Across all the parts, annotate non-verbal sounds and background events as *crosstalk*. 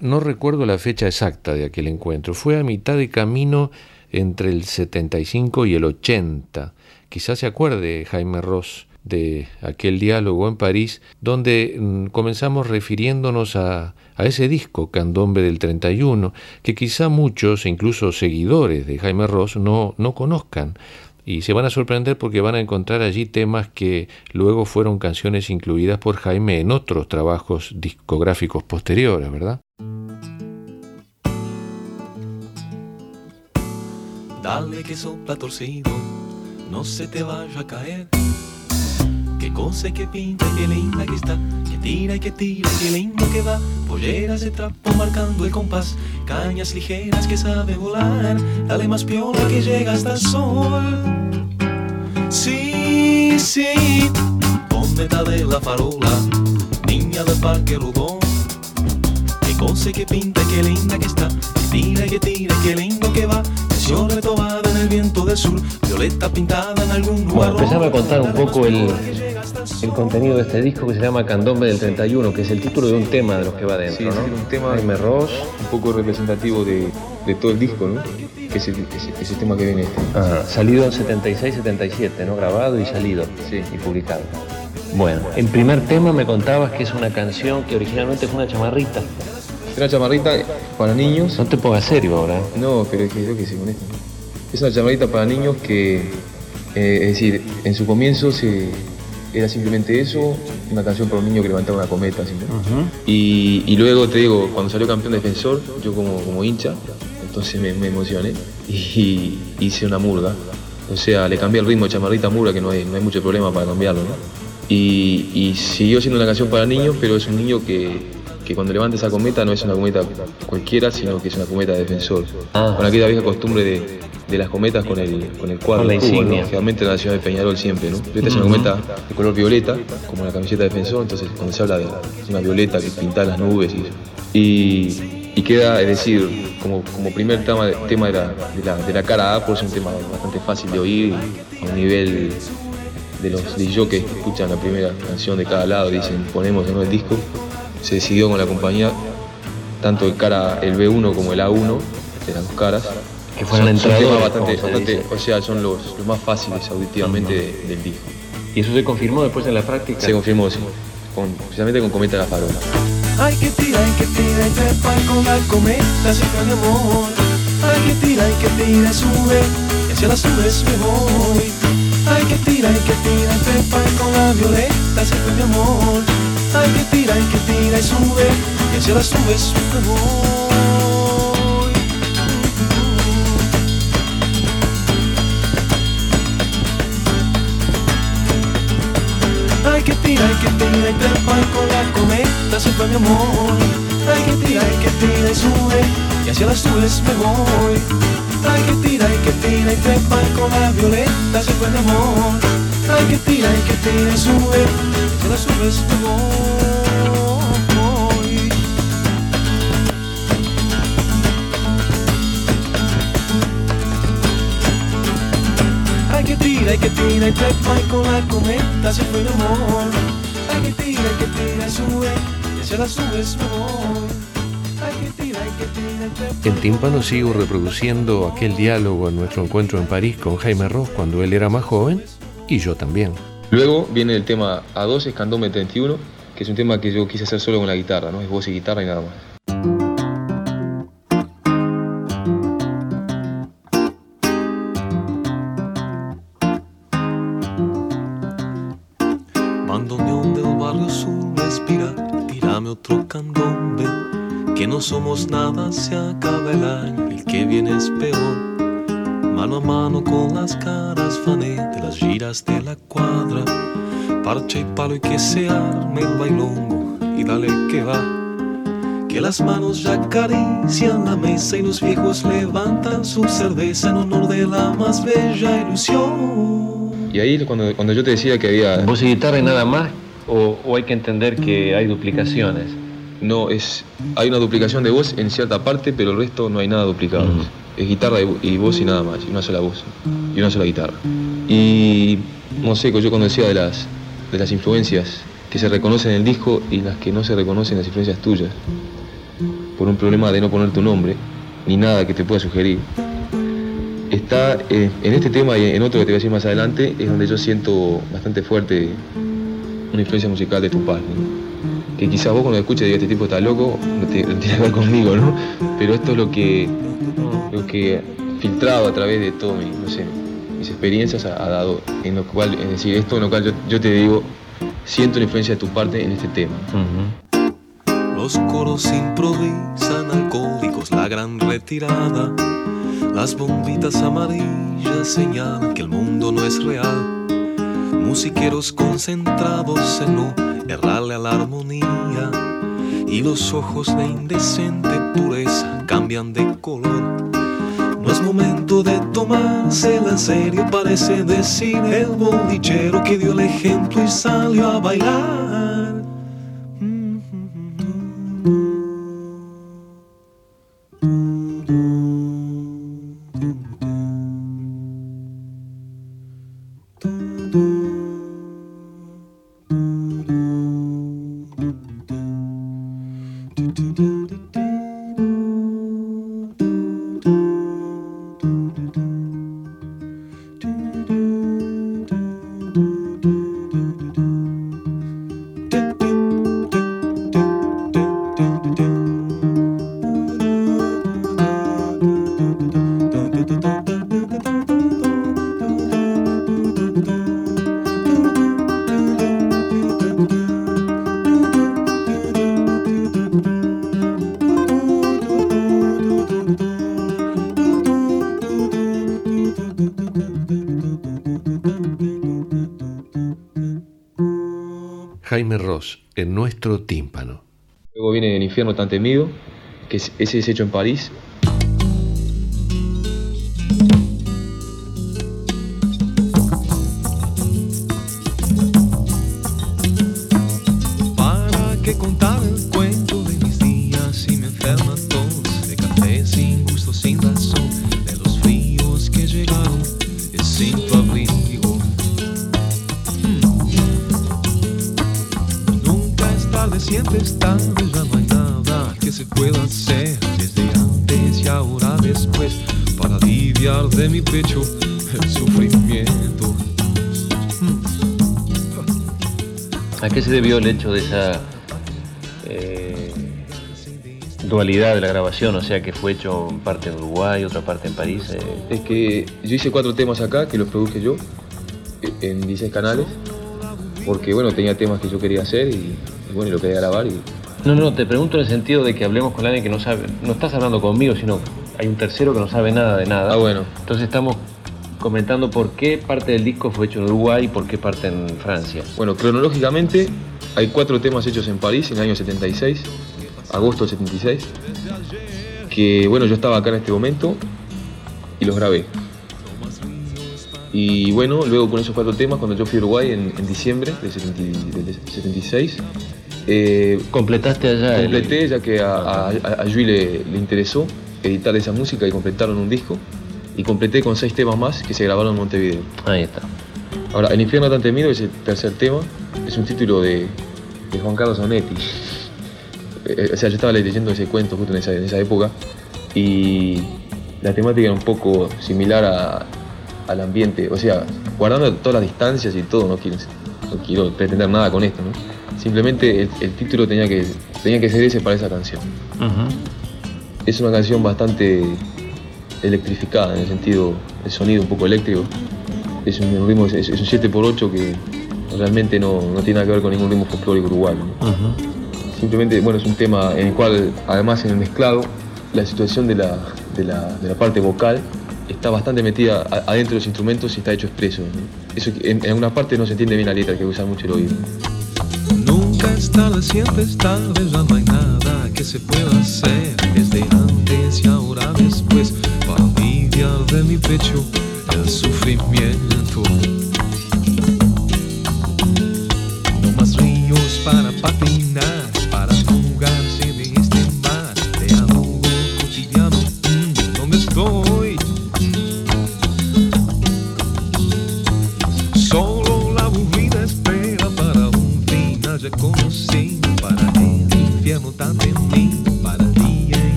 No recuerdo la fecha exacta de aquel encuentro. Fue a mitad de camino entre el 75 y el 80. Quizás se acuerde Jaime Ross de aquel diálogo en París, donde mm, comenzamos refiriéndonos a, ese disco, Candombe del 31, que quizá muchos, incluso seguidores de Jaime Ross, no conozcan. Y se van a sorprender porque van a encontrar allí temas que luego fueron canciones incluidas por Jaime en otros trabajos discográficos posteriores, ¿verdad? Dale que torcido, no se te vaya a caer. Sí, sí, cometa de la farola, niña del parque Rudón. Qué cosa que pinta, qué linda que está, que tira y que tira, qué lindo que va. Canción retobada en el viento del sur, violeta pintada en algún lugar. Bueno, empezame a contar un poco el, el contenido de este disco que se llama Candombe del 31, que es el título de un tema de los que va dentro, sí, ¿no? un tema Jaime Ross. un poco representativo de, de, todo el disco, ¿no? Que es el, ese, tema que viene este. Ah, salido en 76-77, ¿no? Grabado y salido sí. y publicado. Bueno, el primer tema me contabas que es una canción que originalmente fue una chamarrita. Una chamarrita para niños. No te pongas serio ahora. No, pero es que yo que sé con esto. Es una chamarrita para niños que, eh, es decir, en su comienzo se era simplemente eso, una canción para un niño que levantaba una cometa. ¿sí? Uh -huh. y, y, luego te digo, cuando salió campeón defensor, yo como, como hincha, entonces me, me emocioné y, hice una murga. O sea, le cambié el ritmo de chamarrita murga, que no hay, no hay mucho problema para cambiarlo. ¿no? Y, y, siguió siendo una canción para niños, pero es un niño que, que cuando levanta esa cometa no es una cometa cualquiera, sino que es una cometa de defensor. Ah. Con aquella vieja costumbre de, de las cometas con el, con el cuadro, con la insignia. ¿no? generalmente en la ciudad de Peñarol siempre, ¿no? Esta uh -huh. es una cometa de color violeta, como la camiseta de defensor, entonces cuando se habla de una violeta que pinta las nubes y, y, y, queda, es decir, como, como primer tema, de, tema de, la, de, la, de la cara A, por es un tema bastante fácil de oír, a un nivel de los DJ que escuchan la primera canción de cada lado, dicen ponemos ¿no? el disco, se decidió con la compañía, tanto el cara el B1 como el A1, de las dos caras, que fueron son, son temas bastante, bastante o sea, son los, los más fáciles auditivamente de, del disco. ¿Y eso se confirmó después en la práctica? Se confirmó, sí, con, especialmente con Cometa la Farola. Hay que tira, hay que tira y trepa con la cometa se mi amor. Hay que tira, hay que tira y sube, y hacia las nubes me voy. Hay que tira, hay que tira y trepa con la violeta se mi amor. Hay que tira, hay que tira y sube, y hacia las nubes me voy. Que tira, hay que tira y trepa con la cometa se fue mi amor. Hay que tira, hay que tira y sube y hacia las nubes me voy. Hay que tira, hay que tira y trepa con la violeta se fue mi amor. Hay que tira, hay que tira y sube y hacia las nubes me voy. Que tira, hay que tira y y con la cometa se fue mi amor. Hay que tira, hay que tira y sube y que que tira y trepa. En tímpano sigo reproduciendo aquel diálogo en nuestro encuentro en París con Jaime Ross cuando él era más joven y yo también. Luego viene el tema A2, Escandome 31, que es un tema que yo quise hacer solo con la guitarra, ¿no? Es voz y guitarra y nada más. Sur respira, tírame otro candombe, que no somos nada, se acaba el año, el que viene es peor. Mano a mano con las caras fané de las giras de la cuadra, parche y palo y que se arme el bailongo y dale que va. Que las manos ya acarician la mesa y los viejos levantan su cerveza en honor de la más bella ilusión. Y ahí cuando, cuando yo te decía que había... ¿Voz y guitarra y nada más? ¿O, o hay que entender que hay duplicaciones? No, es hay una duplicación de voz en cierta parte, pero el resto no hay nada duplicado. Es guitarra y, y, voz y nada más, y una sola voz, y una sola guitarra. Y no sé, yo cuando decía de las, de las influencias que se reconocen en el disco y las que no se reconocen, las influencias tuyas. por un problema de no poner tu nombre, ni nada que te pueda sugerir. Está eh, en este tema y en otro que te voy a decir más adelante, es donde yo siento bastante fuerte una influencia musical de Tupac. ¿no? Que quizás vos cuando escuches digas, este tipo está loco, no, tiene que ver conmigo, ¿no? Pero esto es lo que, lo que filtrado a través de todo mi, no sé, mis experiencias ha, dado, en lo cual, es decir, esto en lo cual yo, te digo, siento la influencia de tu parte en este tema. Los coros improvisan alcohólicos, la gran retirada. Las bombitas amarillas señalan que el mundo no es real. Musiqueros concentrados en no errarle a la armonía. Y los ojos de indecente pureza cambian de color no es momento de tomársela en serio, parece decir el bolichero que dio el ejemplo y salió a bailar. En nuestro tímpano. Luego viene El infierno tan temido, que ese es hecho en París. Para que contar no hay nada que se pueda hacer desde antes y ahora después para aliviar de mi pecho el sufrimiento. ¿A qué se debió el hecho de esa eh, dualidad de la grabación? O sea, que fue hecho en parte en Uruguay, otra parte en París. Eh. Es que yo hice cuatro temas acá, que los produje yo, en 16 canales, porque bueno, tenía temas que yo quería hacer y bueno, y lo quería grabar y... No, no, te pregunto en el sentido de que hablemos con alguien que no sabe, no estás hablando conmigo, sino hay un tercero que no sabe nada de nada. Ah, bueno. Entonces estamos comentando por qué parte del disco fue hecho en Uruguay y por qué parte en Francia. Bueno, cronológicamente hay cuatro temas hechos en París en el año 76, agosto del 76, que bueno, yo estaba acá en este momento y los grabé. Y bueno, luego con esos cuatro temas, cuando yo fui a Uruguay en, diciembre del, 76, eh, ¿Completaste allá? Completé, ya que a, a, le, interesó editar esa música y completaron un disco. Y completé con seis temas más que se grabaron en Montevideo. Ahí está. Ahora, El infierno tan temido es el tercer tema. Es un título de, Juan Carlos Onetti. Eh, o sea, yo estaba leyendo ese cuento justo en esa, en esa época. Y la temática era un poco similar a, al ambiente. O sea, guardando todas las distancias y todo, no quiero, no quiero pretender nada con esto, ¿no? Simplemente el, título tenía que, tenía que ser ese para esa canción. Es una canción bastante electrificada en el sentido, el sonido un poco eléctrico. Es un ritmo, es, un 7x8 que realmente no, tiene nada que ver con ningún ritmo folclórico uruguayo. Simplemente, bueno, es un tema en el cual, además en el mezclado, la situación de la, de la, parte vocal está bastante metida adentro de los instrumentos y está hecho expreso. Eso en, en alguna parte no se entiende bien la letra, hay que usar mucho el oído siempre es tarde, ya no hay nada que se pueda hacer. Desde antes y ahora después para aliviar de mi pecho el sufrimiento. No más ríos para patinar,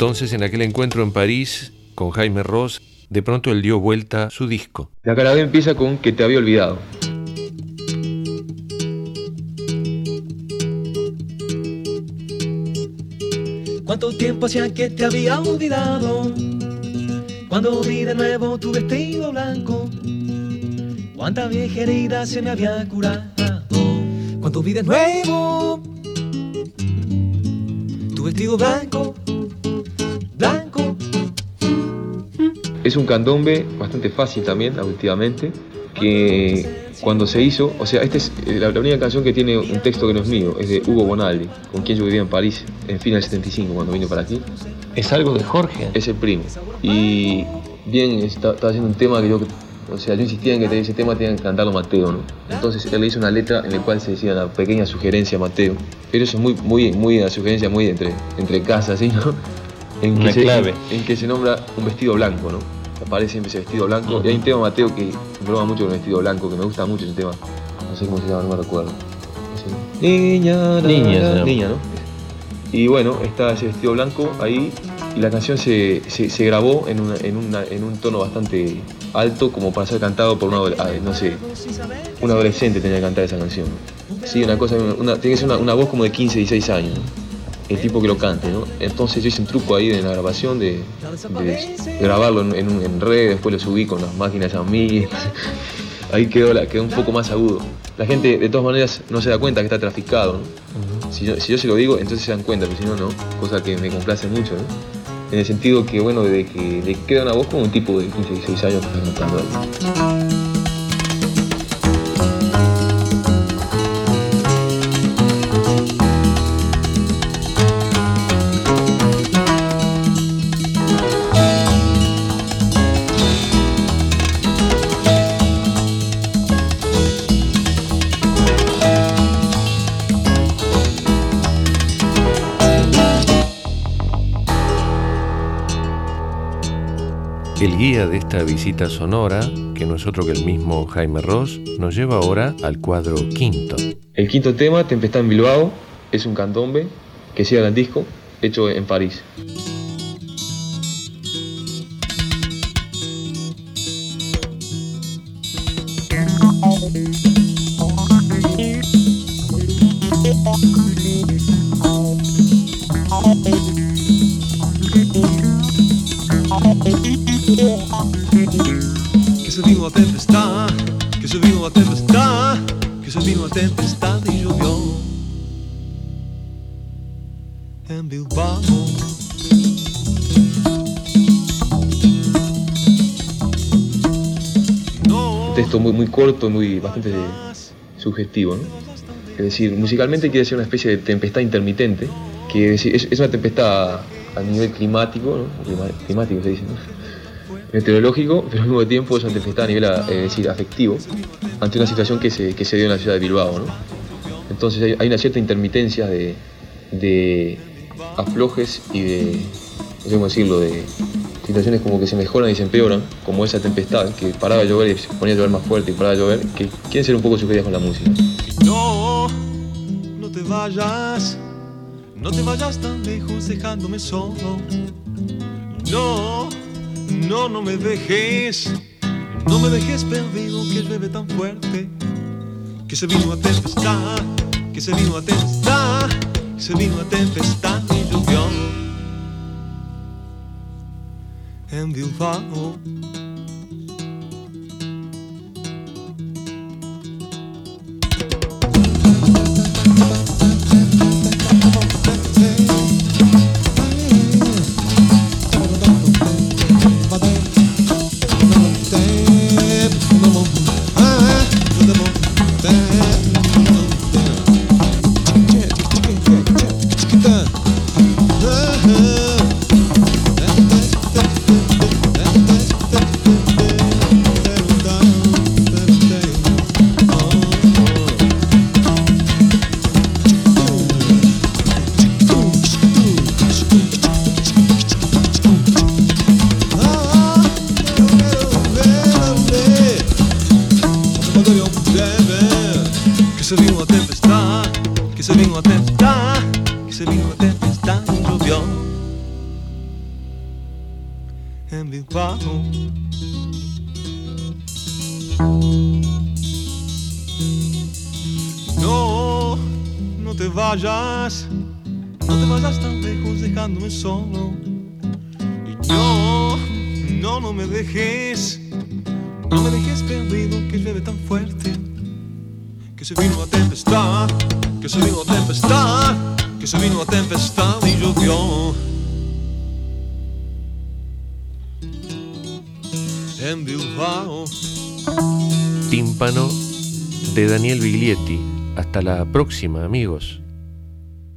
Entonces, en aquel encuentro en París con Jaime Ross, de pronto él dio vuelta su disco. La cara B empieza con que te había olvidado. ¿Cuánto tiempo hacía que te había olvidado? Cuando vi de nuevo tu vestido blanco, cuánta vieja herida se me había curado. Cuando vi de nuevo tu vestido blanco. Es un candombe bastante fácil también, auditivamente, que cuando se hizo, o sea, esta es eh, la, la única canción que tiene un texto que no es mío, es de Hugo Bonaldi, con quien yo vivía en París en fin del 75 cuando vino para aquí. Es algo de Jorge. Es el primo. Y bien, estaba haciendo un tema que yo, o sea, yo insistía en que ese tema tenía que cantarlo Mateo, ¿no? Entonces él le hizo una letra en la cual se decía una pequeña sugerencia a Mateo. Pero eso es muy, muy, muy una sugerencia muy entre, entre casas, ¿sí? *laughs* ¿no? En que, Una se, clave. en que se nombra un vestido blanco, ¿no? Aparece siempre ese vestido blanco. Y hay un tema Mateo que broma mucho con el vestido blanco, que me gusta mucho ese tema. No sé cómo se llama, no me recuerdo. Niña, Niña, niña, ¿no? Y bueno, está ese vestido blanco ahí y la canción se, se, se grabó en, una- en, una- en un tono bastante alto como para ser cantado por una, ah, no sé, un adolescente tenía que cantar esa canción. Sí, una cosa, una, tiene que ser una, una voz como de 15, 16 años, ¿no? El tipo que lo cante, ¿no? Entonces yo hice un truco ahí en la grabación de, de grabarlo en, en, en red, después lo subí con las máquinas a mí, *laughs* ahí quedó, la, quedó un poco más agudo. La gente de todas maneras no se da cuenta que está traficado, ¿no? Si yo, si yo se lo digo, entonces se dan cuenta, pero si no, no. Cosa que me complace mucho, ¿no? En el sentido que, bueno, de que le queda una voz como un tipo de 15, 16 años que está cantando ahí. El guía de esta visita sonora, que no es otro que el mismo Jaime Ross, nos lleva ahora al cuadro quinto. El quinto tema, Tempestad en Bilbao, es un candombe que sigue al disco, hecho en París. Que se vino a tempestad, que se vino a tempestad, que se vino a tempestad y llovió en Bilbao. Un texto muy, muy corto, muy, bastante sugestivo, ¿no? Es decir, musicalmente quiere ser una especie de tempestad intermitente, que es, es, una tempestad a nivel climático, ¿no? Climático se dice, ¿no? Meteorológico, *laughs* pero al mismo tiempo es tempestad a nivel es decir, afectivo, ante una situación que se, que se dio en la ciudad de Bilbao. ¿no? Entonces hay, una cierta intermitencia de, de aflojes y de, cómo decirlo, de situaciones como que se mejoran y se empeoran, como esa tempestad, que paraba de llover y se ponía a llover más fuerte y paraba de llover, que quieren ser un poco sugeridas con la música. no, no te vayas, no te vayas tan lejos dejándome solo. No, no, no me dejes, no me dejes perdido que llueve tan fuerte. Que se vino a tempestad, que se vino a tempestad, que se vino a tempestad y llovió en Bilbao. Solo. Y yo, no, no me dejes, no me dejes perdido que llueve tan fuerte. Que se vino a tempestad, que se vino a tempestad, que se vino a tempestad y llovió. En Bilbao. Tímpano de Daniel Biglietti. Hasta la próxima, amigos.